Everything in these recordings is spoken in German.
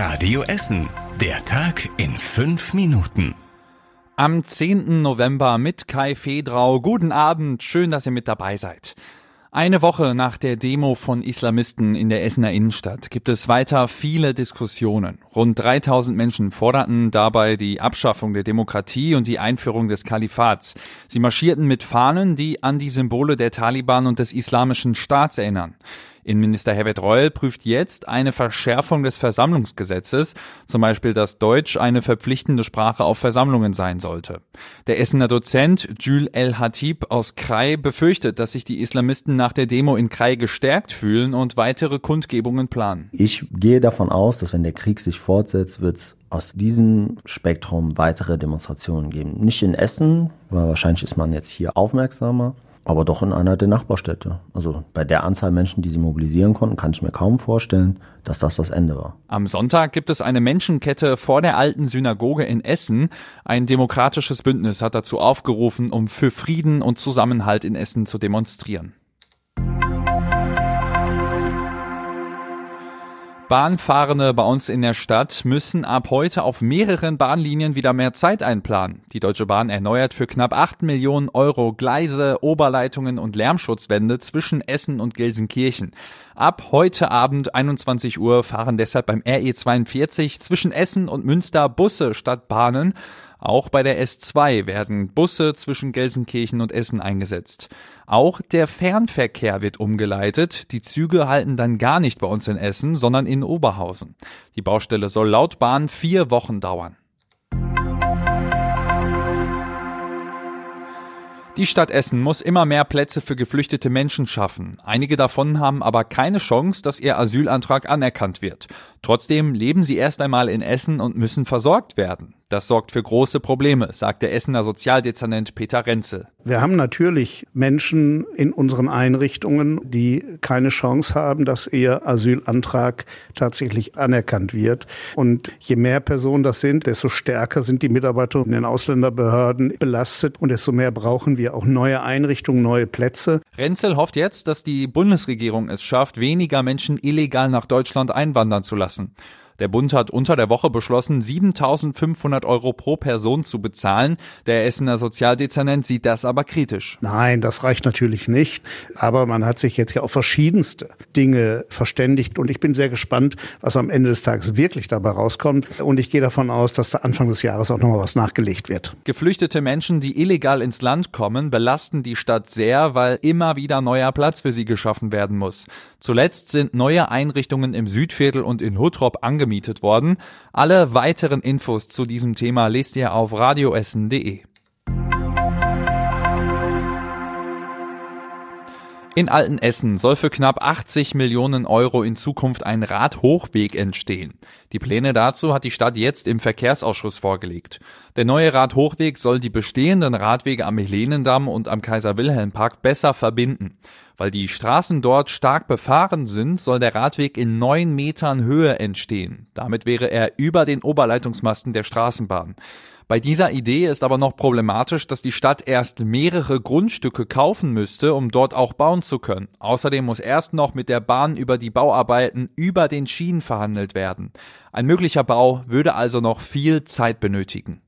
Radio Essen. Der Tag in fünf Minuten. Am 10. November mit Kai Fedrau. Guten Abend, schön, dass ihr mit dabei seid. Eine Woche nach der Demo von Islamisten in der Essener Innenstadt gibt es weiter viele Diskussionen. Rund 3000 Menschen forderten dabei die Abschaffung der Demokratie und die Einführung des Kalifats. Sie marschierten mit Fahnen, die an die Symbole der Taliban und des Islamischen Staats erinnern. Innenminister Herbert Reul prüft jetzt eine Verschärfung des Versammlungsgesetzes, zum Beispiel, dass Deutsch eine verpflichtende Sprache auf Versammlungen sein sollte. Der Essener Dozent Jules El Hatib aus Krai befürchtet, dass sich die Islamisten nach der Demo in Krai gestärkt fühlen und weitere Kundgebungen planen. Ich gehe davon aus, dass wenn der Krieg sich fortsetzt, wird es aus diesem Spektrum weitere Demonstrationen geben. Nicht in Essen, weil wahrscheinlich ist man jetzt hier aufmerksamer, aber doch in einer der Nachbarstädte. Also bei der Anzahl Menschen, die sie mobilisieren konnten, kann ich mir kaum vorstellen, dass das das Ende war. Am Sonntag gibt es eine Menschenkette vor der alten Synagoge in Essen. Ein demokratisches Bündnis hat dazu aufgerufen, um für Frieden und Zusammenhalt in Essen zu demonstrieren. Bahnfahrende bei uns in der Stadt müssen ab heute auf mehreren Bahnlinien wieder mehr Zeit einplanen. Die Deutsche Bahn erneuert für knapp 8 Millionen Euro Gleise, Oberleitungen und Lärmschutzwände zwischen Essen und Gelsenkirchen. Ab heute Abend 21 Uhr fahren deshalb beim RE42 zwischen Essen und Münster Busse statt Bahnen. Auch bei der S2 werden Busse zwischen Gelsenkirchen und Essen eingesetzt. Auch der Fernverkehr wird umgeleitet. Die Züge halten dann gar nicht bei uns in Essen, sondern in Oberhausen. Die Baustelle soll laut Bahn vier Wochen dauern. Die Stadt Essen muss immer mehr Plätze für geflüchtete Menschen schaffen. Einige davon haben aber keine Chance, dass ihr Asylantrag anerkannt wird. Trotzdem leben sie erst einmal in Essen und müssen versorgt werden. Das sorgt für große Probleme, sagt der Essener Sozialdezernent Peter Renzel. Wir haben natürlich Menschen in unseren Einrichtungen, die keine Chance haben, dass ihr Asylantrag tatsächlich anerkannt wird. Und je mehr Personen das sind, desto stärker sind die Mitarbeiter in den Ausländerbehörden belastet und desto mehr brauchen wir auch neue Einrichtungen, neue Plätze. Renzel hofft jetzt, dass die Bundesregierung es schafft, weniger Menschen illegal nach Deutschland einwandern zu lassen. Der Bund hat unter der Woche beschlossen, 7.500 Euro pro Person zu bezahlen. Der Essener Sozialdezernent sieht das aber kritisch. Nein, das reicht natürlich nicht. Aber man hat sich jetzt ja auf verschiedenste Dinge verständigt. Und ich bin sehr gespannt, was am Ende des Tages wirklich dabei rauskommt. Und ich gehe davon aus, dass da Anfang des Jahres auch nochmal was nachgelegt wird. Geflüchtete Menschen, die illegal ins Land kommen, belasten die Stadt sehr, weil immer wieder neuer Platz für sie geschaffen werden muss. Zuletzt sind neue Einrichtungen im Südviertel und in Huttrop angemeldet gemietet worden. Alle weiteren Infos zu diesem Thema lest ihr auf radioessen.de. In Altenessen soll für knapp 80 Millionen Euro in Zukunft ein Radhochweg entstehen. Die Pläne dazu hat die Stadt jetzt im Verkehrsausschuss vorgelegt. Der neue Radhochweg soll die bestehenden Radwege am Helenendamm und am Kaiser-Wilhelm-Park besser verbinden. Weil die Straßen dort stark befahren sind, soll der Radweg in neun Metern Höhe entstehen. Damit wäre er über den Oberleitungsmasten der Straßenbahn. Bei dieser Idee ist aber noch problematisch, dass die Stadt erst mehrere Grundstücke kaufen müsste, um dort auch bauen zu können. Außerdem muss erst noch mit der Bahn über die Bauarbeiten über den Schienen verhandelt werden. Ein möglicher Bau würde also noch viel Zeit benötigen.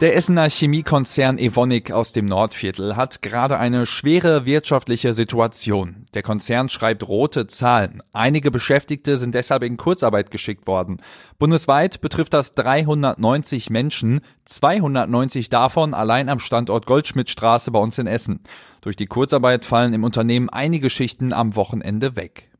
Der Essener Chemiekonzern Evonik aus dem Nordviertel hat gerade eine schwere wirtschaftliche Situation. Der Konzern schreibt rote Zahlen. Einige Beschäftigte sind deshalb in Kurzarbeit geschickt worden. Bundesweit betrifft das 390 Menschen, 290 davon allein am Standort Goldschmidtstraße bei uns in Essen. Durch die Kurzarbeit fallen im Unternehmen einige Schichten am Wochenende weg.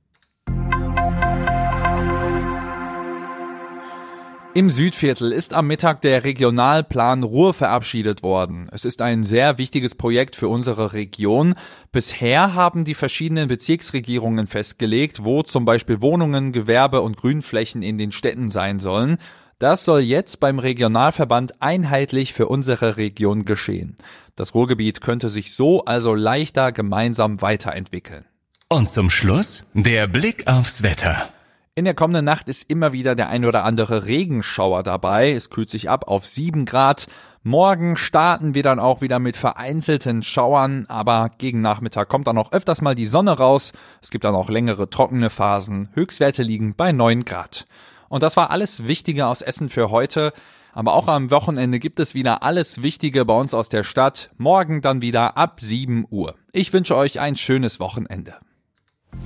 Im Südviertel ist am Mittag der Regionalplan Ruhr verabschiedet worden. Es ist ein sehr wichtiges Projekt für unsere Region. Bisher haben die verschiedenen Bezirksregierungen festgelegt, wo zum Beispiel Wohnungen, Gewerbe und Grünflächen in den Städten sein sollen. Das soll jetzt beim Regionalverband einheitlich für unsere Region geschehen. Das Ruhrgebiet könnte sich so also leichter gemeinsam weiterentwickeln. Und zum Schluss der Blick aufs Wetter. In der kommenden Nacht ist immer wieder der ein oder andere Regenschauer dabei. Es kühlt sich ab auf 7 Grad. Morgen starten wir dann auch wieder mit vereinzelten Schauern, aber gegen Nachmittag kommt dann auch öfters mal die Sonne raus. Es gibt dann auch längere trockene Phasen. Höchstwerte liegen bei 9 Grad. Und das war alles Wichtige aus Essen für heute. Aber auch am Wochenende gibt es wieder alles Wichtige bei uns aus der Stadt. Morgen dann wieder ab 7 Uhr. Ich wünsche euch ein schönes Wochenende.